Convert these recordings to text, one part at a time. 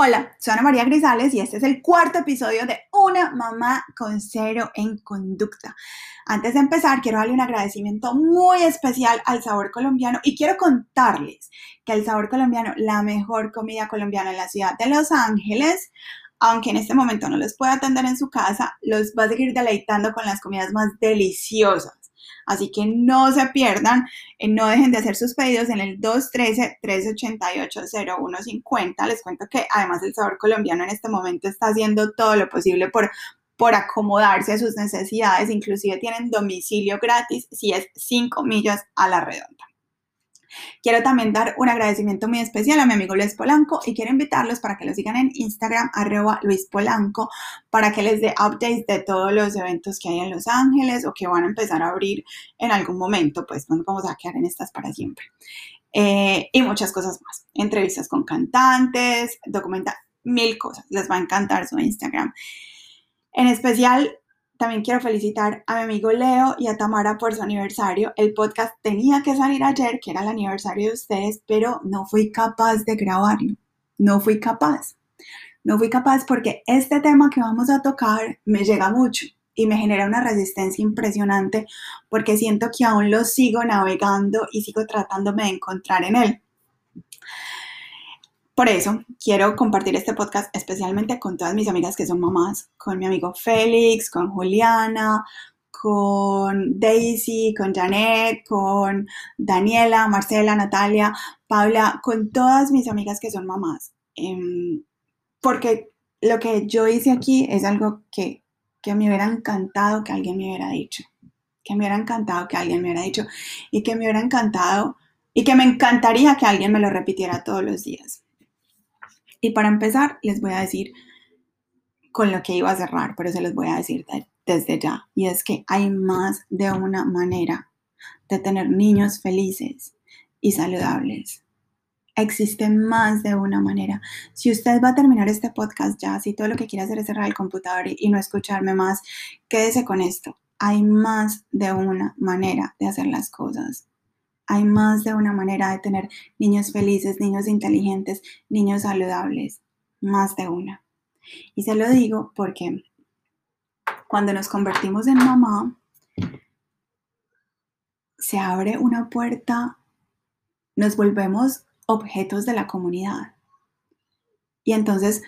Hola, soy Ana María Grisales y este es el cuarto episodio de Una mamá con cero en conducta. Antes de empezar, quiero darle un agradecimiento muy especial al sabor colombiano y quiero contarles que el sabor colombiano, la mejor comida colombiana en la ciudad de Los Ángeles, aunque en este momento no los pueda atender en su casa, los va a seguir deleitando con las comidas más deliciosas. Así que no se pierdan, eh, no dejen de hacer sus pedidos en el 213-388-0150. Les cuento que además el sabor colombiano en este momento está haciendo todo lo posible por por acomodarse a sus necesidades, inclusive tienen domicilio gratis si es 5 millas a la redonda. Quiero también dar un agradecimiento muy especial a mi amigo Luis Polanco y quiero invitarlos para que lo sigan en Instagram, arroba Luis Polanco, para que les dé updates de todos los eventos que hay en Los Ángeles o que van a empezar a abrir en algún momento, pues no vamos a quedar en estas para siempre. Eh, y muchas cosas más, entrevistas con cantantes, documenta mil cosas, les va a encantar su Instagram. En especial, también quiero felicitar a mi amigo Leo y a Tamara por su aniversario. El podcast tenía que salir ayer, que era el aniversario de ustedes, pero no fui capaz de grabarlo. No fui capaz. No fui capaz porque este tema que vamos a tocar me llega mucho y me genera una resistencia impresionante porque siento que aún lo sigo navegando y sigo tratándome de encontrar en él. Por eso quiero compartir este podcast especialmente con todas mis amigas que son mamás, con mi amigo Félix, con Juliana, con Daisy, con Janet, con Daniela, Marcela, Natalia, Paula, con todas mis amigas que son mamás. Em, porque lo que yo hice aquí es algo que, que me hubiera encantado que alguien me hubiera dicho, que me hubiera encantado que alguien me hubiera dicho y que me hubiera encantado y que me encantaría que alguien me lo repitiera todos los días. Y para empezar, les voy a decir con lo que iba a cerrar, pero se los voy a decir desde ya. Y es que hay más de una manera de tener niños felices y saludables. Existe más de una manera. Si usted va a terminar este podcast ya, si todo lo que quiere hacer es cerrar el computador y no escucharme más, quédese con esto. Hay más de una manera de hacer las cosas. Hay más de una manera de tener niños felices, niños inteligentes, niños saludables. Más de una. Y se lo digo porque cuando nos convertimos en mamá, se abre una puerta, nos volvemos objetos de la comunidad. Y entonces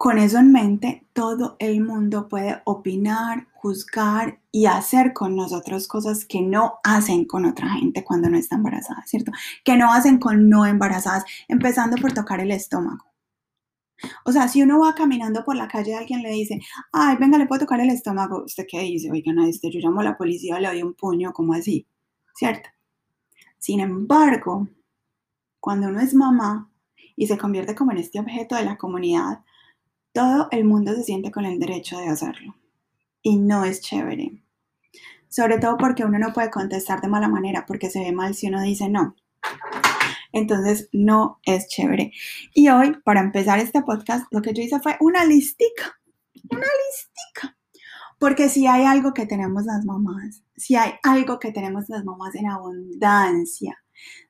con eso en mente, todo el mundo puede opinar, juzgar y hacer con nosotros cosas que no hacen con otra gente cuando no está embarazada, ¿cierto? Que no hacen con no embarazadas, empezando por tocar el estómago. O sea, si uno va caminando por la calle y alguien le dice, ay, venga, le puedo tocar el estómago, ¿usted qué dice? Oigan, este, yo llamo a la policía, le doy un puño, como así, ¿cierto? Sin embargo, cuando uno es mamá y se convierte como en este objeto de la comunidad, todo el mundo se siente con el derecho de hacerlo. Y no es chévere. Sobre todo porque uno no puede contestar de mala manera porque se ve mal si uno dice no. Entonces no es chévere. Y hoy, para empezar este podcast, lo que yo hice fue una listica. Una listica. Porque si hay algo que tenemos las mamás, si hay algo que tenemos las mamás en abundancia,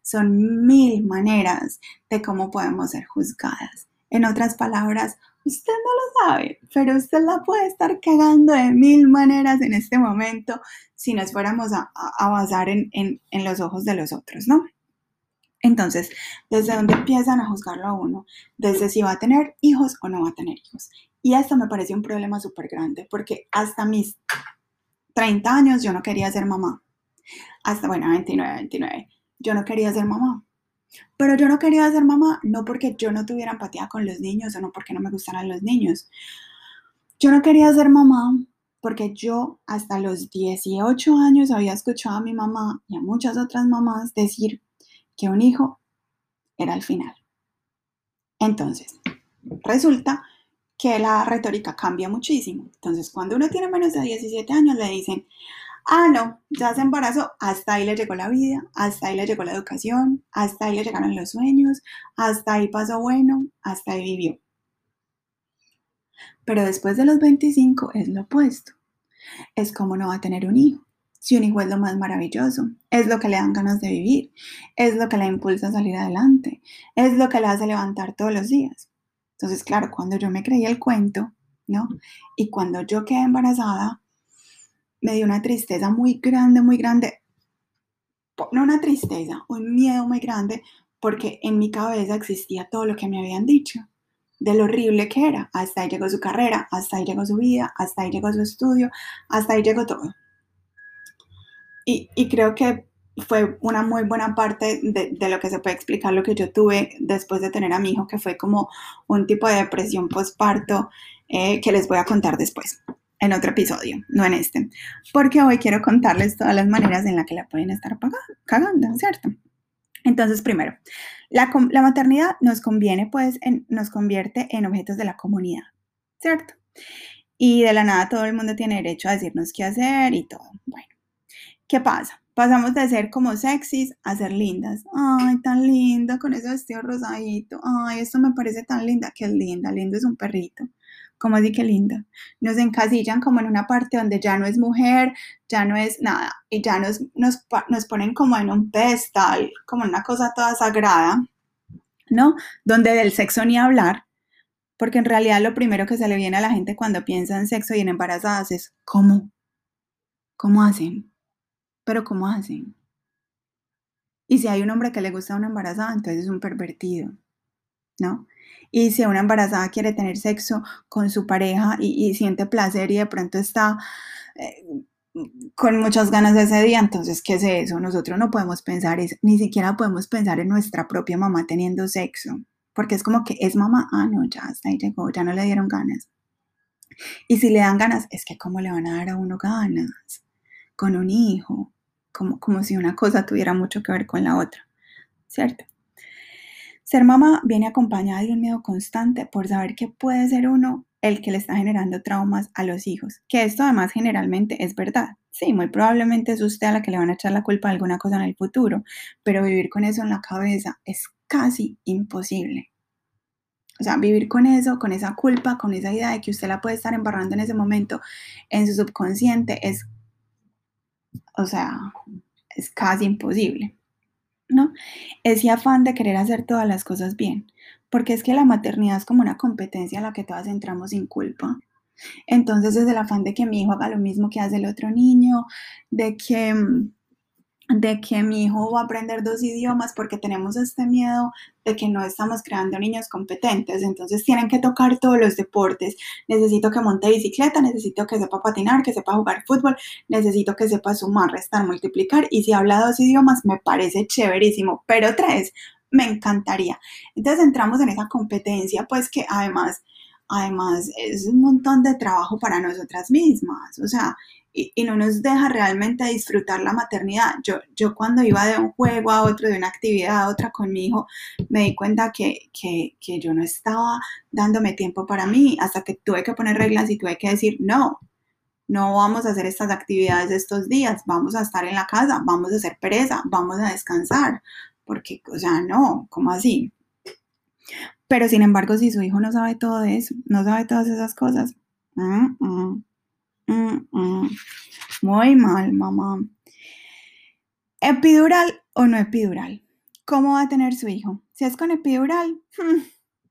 son mil maneras de cómo podemos ser juzgadas. En otras palabras, Usted no lo sabe, pero usted la puede estar cagando de mil maneras en este momento si nos fuéramos a, basar en, en los ojos de los otros, ¿no? Entonces, ¿desde dónde empiezan a juzgarlo a uno? Desde si va a tener hijos o no va a tener hijos. Y esto me parece un problema súper grande porque hasta mis 30 años yo no quería ser mamá. Hasta, bueno, 29, 29, yo no quería ser mamá. Pero yo no quería ser mamá, no porque yo no tuviera empatía con los niños o no porque no me gustaran los niños. Yo no quería ser mamá porque yo hasta los 18 años había escuchado a mi mamá y a muchas otras mamás decir que un hijo era el final. Entonces, resulta que la retórica cambia muchísimo. Entonces, cuando uno tiene menos de 17 años, le dicen, Ah, no, ya se embarazó, hasta ahí le llegó la vida, hasta ahí le llegó la educación, hasta ahí le llegaron los sueños, hasta ahí pasó bueno, hasta ahí vivió. Pero después de los 25 es lo opuesto. Es como no va a tener un hijo. Si un hijo es lo más maravilloso, es lo que le dan ganas de vivir, es lo que le impulsa a salir adelante, es lo que le hace levantar todos los días. Entonces, claro, cuando yo me creí el cuento, ¿no? Y cuando yo quedé embarazada, me dio una tristeza muy grande, muy grande. No una tristeza, un miedo muy grande, porque en mi cabeza existía todo lo que me habían dicho, de lo horrible que era. Hasta ahí llegó su carrera, hasta ahí llegó su vida, hasta ahí llegó su estudio, hasta ahí llegó todo. Y, creo que fue una muy buena parte de, lo que se puede explicar lo que yo tuve después de tener a mi hijo, que fue como un tipo de depresión postparto eh, que les voy a contar después, en otro episodio, no en este, porque hoy quiero contarles todas las maneras en las que la pueden estar cagando, ¿cierto? Entonces, primero, la, maternidad nos conviene, pues, nos convierte en objetos de la comunidad, ¿cierto? Y de la nada todo el mundo tiene derecho a decirnos qué hacer y todo. Bueno, ¿Qué pasa? Pasamos de ser como sexys a ser lindas. Ay, tan linda con ese vestido rosadito. Ay, esto me parece tan linda. Qué linda, lindo es un perrito. ¿Cómo así que linda? Nos encasillan como en una parte donde ya no es mujer, ya no es nada, y ya nos, nos, nos ponen como en un pedestal, como una cosa toda sagrada, ¿no? Donde del sexo ni hablar, porque en realidad lo primero que se le viene a la gente cuando piensa en sexo y en embarazadas es, ¿cómo? ¿Cómo hacen? Pero ¿cómo hacen? Y si hay un hombre que le gusta a una embarazada, entonces es un pervertido, ¿no? Y si una embarazada quiere tener sexo con su pareja y, siente placer y de pronto está eh, con muchas ganas de ese día, entonces, ¿qué es eso? Nosotros no podemos pensar eso, ni siquiera podemos pensar en nuestra propia mamá teniendo sexo, porque es como que es mamá, ah, no, ya hasta ahí llegó, ya no le dieron ganas. Y si le dan ganas, es que ¿cómo le van a dar a uno ganas? Con un hijo, como, si una cosa tuviera mucho que ver con la otra, ¿cierto? Ser mamá viene acompañada de un miedo constante por saber que puede ser uno el que le está generando traumas a los hijos, que esto además generalmente es verdad. Sí, muy probablemente es usted a la que le van a echar la culpa de alguna cosa en el futuro, pero vivir con eso en la cabeza es casi imposible. O sea, vivir con eso, con esa culpa, con esa idea de que usted la puede estar embarrando en ese momento en su subconsciente es o sea, es casi imposible, ¿no? Ese afán de querer hacer todas las cosas bien, porque es que la maternidad es como una competencia a la que todas entramos sin culpa. Entonces es el afán de que mi hijo haga lo mismo que hace el otro niño, de que mm, de que mi hijo va a aprender dos idiomas porque tenemos este miedo de que no estamos creando niños competentes, entonces tienen que tocar todos los deportes. Necesito que monte bicicleta, necesito que sepa patinar, que sepa jugar fútbol, necesito que sepa sumar, restar, multiplicar y si habla dos idiomas me parece chéverísimo, pero tres me encantaría. Entonces entramos en esa competencia, pues que además además es un montón de trabajo para nosotras mismas, o sea, y, no nos deja realmente disfrutar la maternidad. Yo, yo cuando iba de un juego a otro, de una actividad a otra con mi hijo, me di cuenta que, que, que yo no estaba dándome tiempo para mí hasta que tuve que poner reglas y tuve que decir, no, no vamos a hacer estas actividades estos días, vamos a estar en la casa, vamos a hacer pereza, vamos a descansar, porque, o sea, no, ¿cómo así? Pero sin embargo, si su hijo no sabe todo eso, no sabe todas esas cosas, mm, mm, mm, muy mal, mamá. ¿Epidural o no epidural? ¿Cómo va a tener su hijo? Si es con epidural,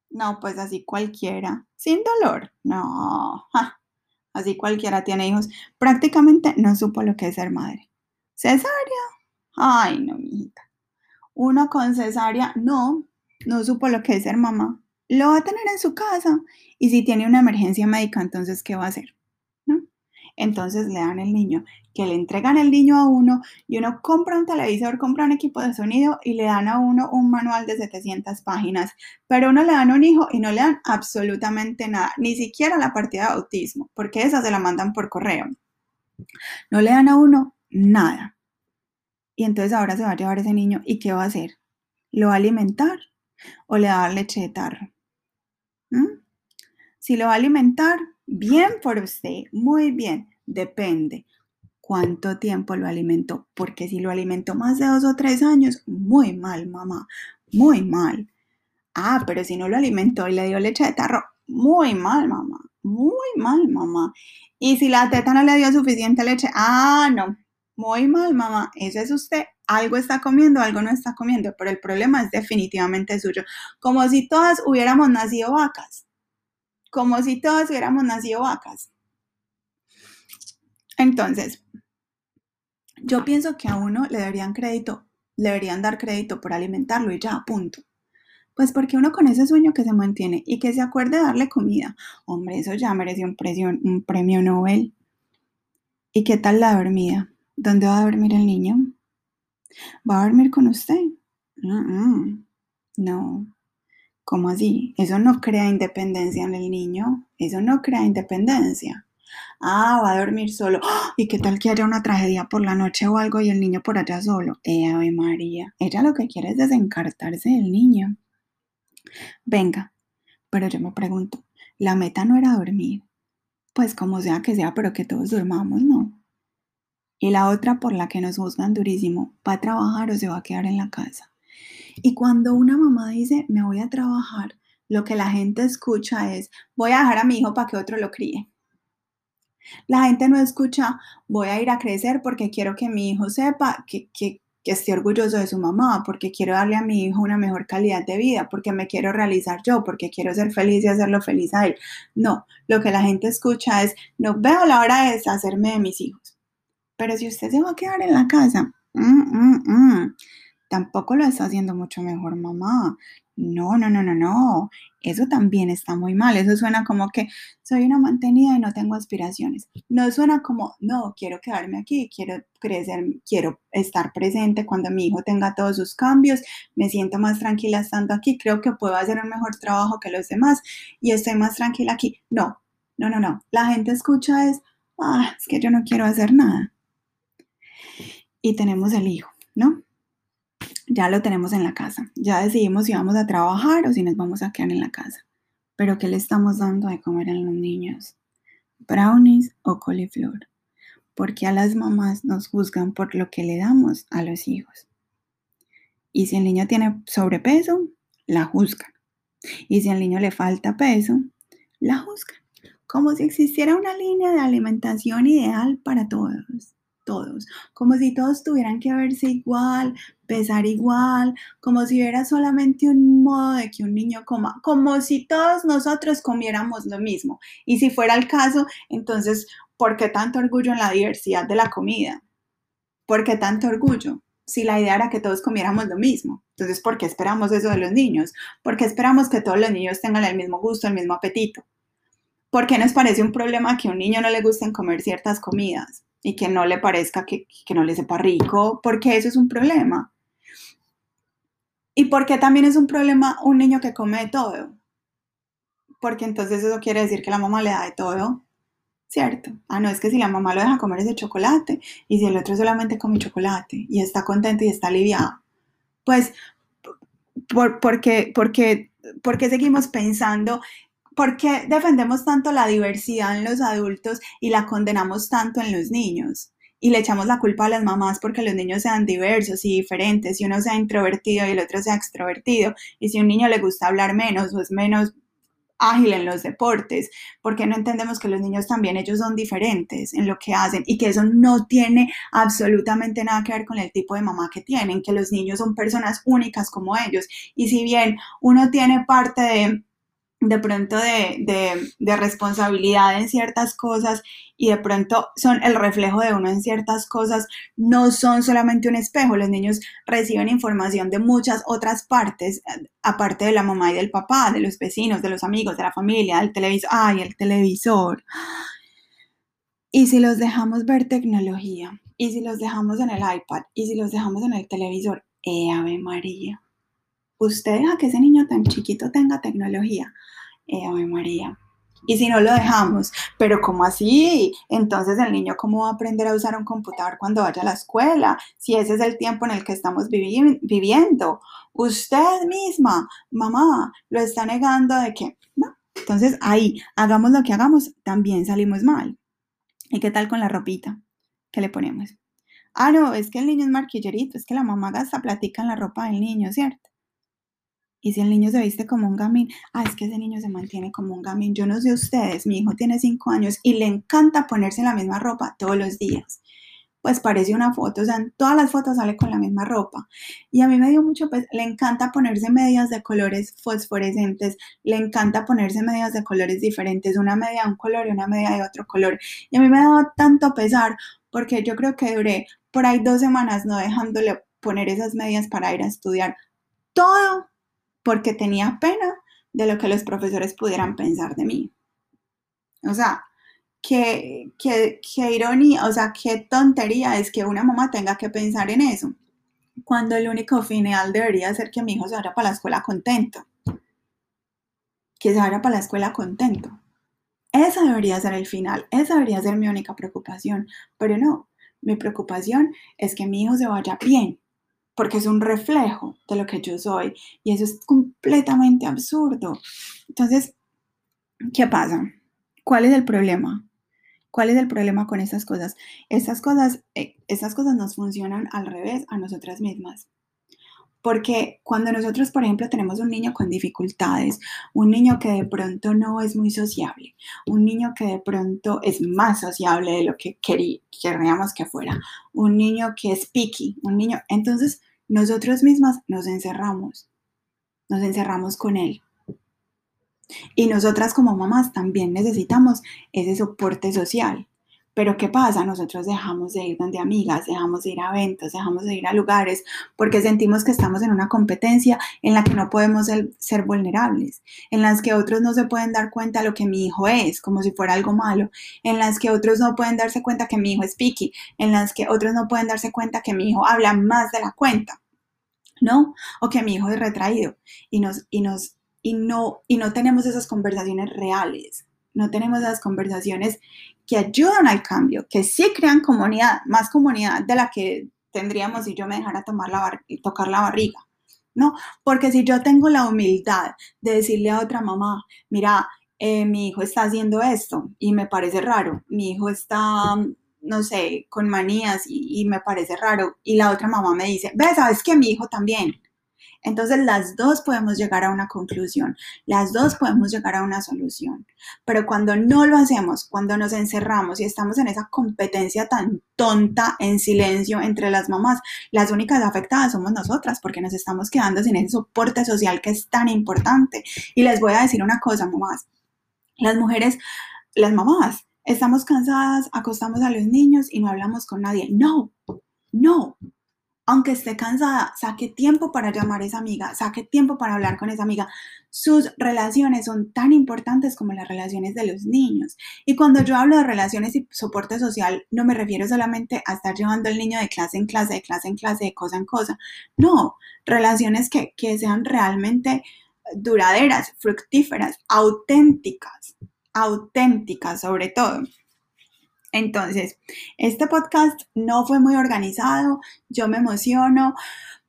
no, pues así cualquiera. Sin dolor, no. Así cualquiera tiene hijos. Prácticamente no supo lo que es ser madre. ¿Cesárea? Ay, no, mijita. Uno con cesárea, no, no supo lo que es ser mamá, lo va a tener en su casa y si tiene una emergencia médica, entonces, ¿qué va a hacer? Entonces le dan el niño, que le entregan el niño a uno y uno compra un televisor, compra un equipo de sonido y le dan a uno un manual de 700 páginas, pero uno le dan un hijo y no le dan absolutamente nada, ni siquiera la partida de autismo, porque esa se la mandan por correo. No le dan a uno nada. Y entonces ahora se va a llevar ese niño y ¿qué va a hacer? ¿Lo va a alimentar? o le va a dar leche de tarro. ¿Mm? Si lo va a alimentar, bien por usted, muy bien, depende cuánto tiempo lo alimentó, porque si lo alimentó más de dos o tres años, muy mal, mamá, muy mal. Ah, pero si no lo alimentó y le dio leche de tarro, muy mal, mamá, muy mal, mamá. Y si la teta no le dio suficiente leche, ah, no, muy mal, mamá, ese es usted, algo está comiendo, algo no está comiendo, pero el problema es definitivamente suyo. Como si todas hubiéramos nacido vacas, como si todas hubiéramos nacido vacas. Entonces, yo pienso que a uno le deberían crédito, le deberían dar crédito por alimentarlo y ya, punto. Pues porque uno con ese sueño que se mantiene y que se acuerde de darle comida, hombre, eso ya merece un, un premio Nobel. ¿Y qué tal la dormida? ¿Dónde va a dormir el niño? ¿Va a dormir con usted? No. ¿Cómo así? Eso no crea independencia en el niño. Eso no crea independencia. Ah, va a dormir solo. ¡Ah! ¿Y qué tal que haya una tragedia por la noche o algo y el niño por allá solo? Eh, Ave María. Ella lo que quiere es desencartarse del niño. Venga, pero yo me pregunto, la meta no era dormir. Pues como sea que sea, pero que todos durmamos, ¿no? Y la otra por la que nos juzgan durísimo, ¿va a trabajar o se va a quedar en la casa? Y cuando una mamá dice, me voy a trabajar, lo que la gente escucha es, voy a dejar a mi hijo para que otro lo críe. La gente no escucha, voy a ir a crecer porque quiero que mi hijo sepa que, que, orgulloso de su mamá, porque quiero darle a mi hijo una mejor calidad de vida, porque me quiero realizar yo, porque quiero ser feliz y hacerlo feliz a él. No, lo que la gente escucha es, no veo la hora de deshacerme de mis hijos. Pero si usted se va a quedar en la casa, mm, mm, mm, tampoco lo está haciendo mucho mejor mamá. No, no, no, no, no. Eso también está muy mal. Eso suena como que soy una mantenida y no tengo aspiraciones. No suena como, no, quiero quedarme aquí, quiero crecer, quiero estar presente cuando mi hijo tenga todos sus cambios, me siento más tranquila estando aquí, creo que puedo hacer un mejor trabajo que los demás y estoy más tranquila aquí. No, no, no, no. La gente escucha es, ah, es que yo no quiero hacer nada. Y tenemos el hijo, ¿no? Ya lo tenemos en la casa. Ya decidimos si vamos a trabajar o si nos vamos a quedar en la casa. Pero ¿qué le estamos dando de comer a los niños? Brownies o coliflor. Porque a las mamás nos juzgan por lo que le damos a los hijos. Y si el niño tiene sobrepeso, la juzgan. Y si al niño le falta peso, la juzgan. Como si existiera una línea de alimentación ideal para todos todos, como si todos tuvieran que verse igual, pesar igual, como si hubiera solamente un modo de que un niño coma, como si todos nosotros comiéramos lo mismo. Y si fuera el caso, entonces, ¿por qué tanto orgullo en la diversidad de la comida? ¿Por qué tanto orgullo? Si la idea era que todos comiéramos lo mismo. Entonces, ¿por qué esperamos eso de los niños? ¿Por qué esperamos que todos los niños tengan el mismo gusto, el mismo apetito? ¿Por qué nos parece un problema que a un niño no le gusten comer ciertas comidas? Y que no le parezca que, no le sepa rico, porque eso es un problema. ¿Y por qué también es un problema un niño que come de todo? Porque entonces eso quiere decir que la mamá le da de todo, ¿cierto? Ah, no, es que si la mamá lo deja comer ese chocolate y si el otro solamente come chocolate y está contento y está aliviado, pues, por, porque, porque, porque seguimos pensando ¿Por qué defendemos tanto la diversidad en los adultos y la condenamos tanto en los niños? Y le echamos la culpa a las mamás porque los niños sean diversos y diferentes, y uno sea introvertido y el otro sea extrovertido, y si un niño le gusta hablar menos o es menos ágil en los deportes, porque no entendemos que los niños también ellos son diferentes en lo que hacen y que eso no tiene absolutamente nada que ver con el tipo de mamá que tienen, que los niños son personas únicas como ellos y si bien uno tiene parte de de pronto de, responsabilidad en ciertas cosas y de pronto son el reflejo de uno en ciertas cosas, no son solamente un espejo, los niños reciben información de muchas otras partes, aparte de la mamá y del papá, de los vecinos, de los amigos, de la familia, del televisor, ay, el televisor. Y si los dejamos ver tecnología, y si los dejamos en el iPad, y si los dejamos en el televisor, ¡eh, Ave María! Usted deja que ese niño tan chiquito tenga tecnología. Eh, Ave María. Y si no lo dejamos, pero ¿cómo así? Entonces el niño, ¿cómo va a aprender a usar un computador cuando vaya a la escuela? Si ese es el tiempo en el que estamos viviendo. Usted misma, mamá, lo está negando de que, no. Entonces ahí, hagamos lo que hagamos, también salimos mal. ¿Y qué tal con la ropita que le ponemos? Ah, no, es que el niño es marquillerito, es que la mamá gasta platica en la ropa del niño, ¿cierto? Y si el niño se viste como un gamín, ah, es que ese niño se mantiene como un gamín. Yo no sé ustedes, mi hijo tiene cinco años y le encanta ponerse la misma ropa todos los días. pues parece una foto, o sea, en todas las fotos sale con la misma ropa. Y a mí me dio mucho, pues le encanta ponerse medias de colores fosforescentes, le encanta ponerse medias de colores diferentes, una media de un color y una media de otro color. Y a mí me daba tanto pesar porque yo creo que duré por ahí dos semanas no dejándole poner esas medias para ir a estudiar. Todo porque tenía pena de lo que los profesores pudieran pensar de mí. O sea, qué, qué, qué ironía, o sea, qué tontería es que una mamá tenga que pensar en eso, cuando el único final debería ser que mi hijo se vaya para la escuela contento. Que se vaya para la escuela contento. Esa debería ser el final, esa debería ser mi única preocupación, pero no, mi preocupación es que mi hijo se vaya bien, porque es un reflejo de lo que yo soy y eso es completamente absurdo. Entonces, ¿qué pasa? ¿Cuál es el problema? ¿Cuál es el problema con esas cosas? Esas cosas, eh, cosas nos funcionan al revés a nosotras mismas. Porque cuando nosotros, por ejemplo, tenemos un niño con dificultades, un niño que de pronto no es muy sociable, un niño que de pronto es más sociable de lo que queríamos que fuera, un niño que es picky, un niño, entonces nosotros mismas nos encerramos, nos encerramos con él. Y nosotras como mamás también necesitamos ese soporte social. Pero ¿qué pasa? Nosotros dejamos de ir donde amigas, dejamos de ir a eventos, dejamos de ir a lugares porque sentimos que estamos en una competencia en la que no podemos ser, vulnerables, en las que otros no se pueden dar cuenta lo que mi hijo es, como si fuera algo malo, en las que otros no pueden darse cuenta que mi hijo es picky, en las que otros no pueden darse cuenta que mi hijo habla más de la cuenta, ¿no? O que mi hijo es retraído y no, y no tenemos esas conversaciones reales, no tenemos esas conversaciones que ayudan al cambio, que sí crean comunidad, más comunidad de la que tendríamos si yo me dejara tomar la tocar la barriga, ¿no? Porque si yo tengo la humildad de decirle a otra mamá, mira, eh, mi hijo está haciendo esto y me parece raro, mi hijo está, no sé, con manías y, y me parece raro, y la otra mamá me dice, ves, sabes que mi hijo también, entonces las dos podemos llegar a una conclusión, las dos podemos llegar a una solución. Pero cuando no lo hacemos, cuando nos encerramos y estamos en esa competencia tan tonta en silencio entre las mamás, las únicas afectadas somos nosotras porque nos estamos quedando sin ese soporte social que es tan importante. Y les voy a decir una cosa, mamás. Las mujeres, las mamás, estamos cansadas, acostamos a los niños y no hablamos con nadie. No, no, aunque esté cansada, saque tiempo para llamar a esa amiga, saque tiempo para hablar con esa amiga. Sus relaciones son tan importantes como las relaciones de los niños. Y cuando yo hablo de relaciones y soporte social, no me refiero solamente a estar llevando al niño de clase en clase, de clase en clase, de cosa en cosa. No, relaciones que, que sean realmente duraderas, fructíferas, auténticas, auténticas sobre todo. Entonces, este podcast no fue muy organizado, yo me emociono,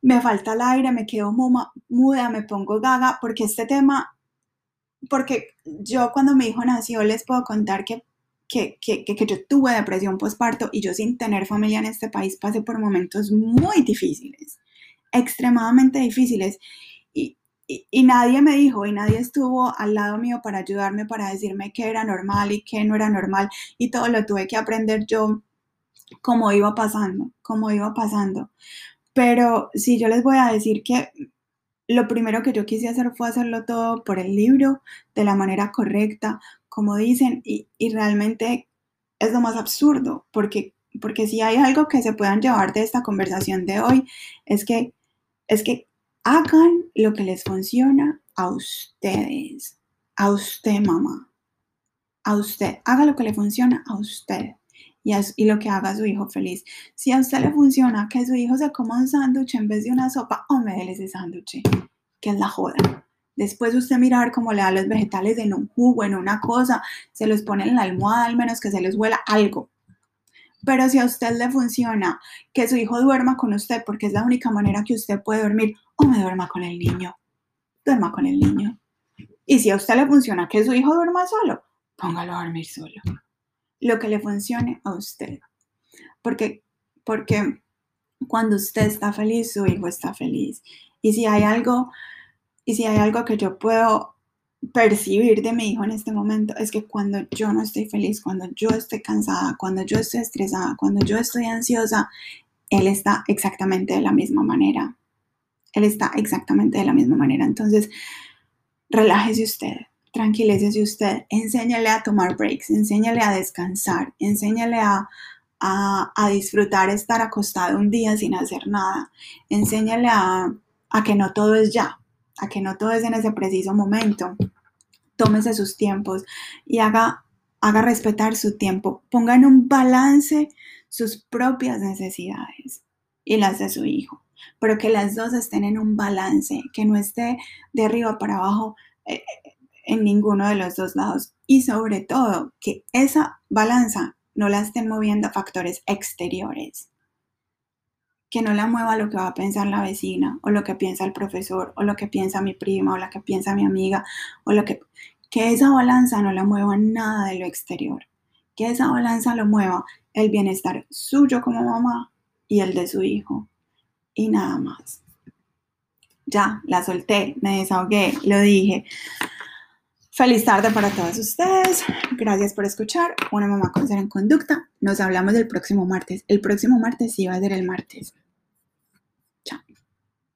me falta el aire, me quedo muda, me pongo gaga, porque este tema, porque yo cuando mi hijo nació les puedo contar que, que, que, que yo tuve depresión postparto y yo sin tener familia en este país pasé por momentos muy difíciles, extremadamente difíciles y, nadie me dijo y nadie estuvo al lado mío para ayudarme, para decirme qué era normal y qué no era normal. Y todo lo tuve que aprender yo como iba pasando, como iba pasando. Pero si yo les voy a decir que lo primero que yo quise hacer fue hacerlo todo por el libro, de la manera correcta, como dicen, y, y realmente es lo más absurdo, porque, porque si hay algo que se puedan llevar de esta conversación de hoy, es que, es que hagan lo que les funciona a ustedes, a usted mamá, a usted, haga lo que le funciona a usted y, lo que haga su hijo feliz. Si a usted le funciona que su hijo se coma un sándwich en vez de una sopa, o me ese sándwich, que es la joda. Después usted mirar cómo le da los vegetales en un jugo, en una cosa, se los pone en la almohada, al menos que se les huela algo. Pero si a usted le funciona que su hijo duerma con usted, porque es la única manera que usted puede dormir, o me duerma con el niño, duerma con el niño. Y si a usted le funciona que su hijo duerma solo, póngalo a dormir solo. Lo que le funcione a usted. Porque, porque cuando usted está feliz, su hijo está feliz. Y si hay algo, y si hay algo que yo puedo percibir de mi hijo en este momento es que cuando yo no estoy feliz, cuando yo estoy cansada, cuando yo estoy estresada, cuando yo estoy ansiosa, él está exactamente de la misma manera. Él está exactamente de la misma manera. Entonces, relájese usted, tranquilícese usted, enséñale a tomar breaks, enséñale a descansar, enséñale a, a, disfrutar estar acostado un día sin hacer nada, enséñale a, a que no todo es ya, a que no todo es en ese preciso momento. Tómese sus tiempos y haga, haga respetar su tiempo. Ponga en un balance sus propias necesidades y las de su hijo, pero que las dos estén en un balance, que no esté de arriba para abajo eh, en ninguno de los dos lados. Y sobre todo, que esa balanza no la estén moviendo factores exteriores que no la mueva lo que va a pensar la vecina o lo que piensa el profesor o lo que piensa mi prima o lo que piensa mi amiga o lo que que esa balanza no la mueva nada de lo exterior, que esa balanza lo mueva el bienestar suyo como mamá y el de su hijo y nada más. Ya, la solté, me desahogué, lo dije. Feliz tarde para todos ustedes. Gracias por escuchar. Una mamá con ser en conducta. Nos hablamos el próximo martes. El próximo martes sí va a ser el martes.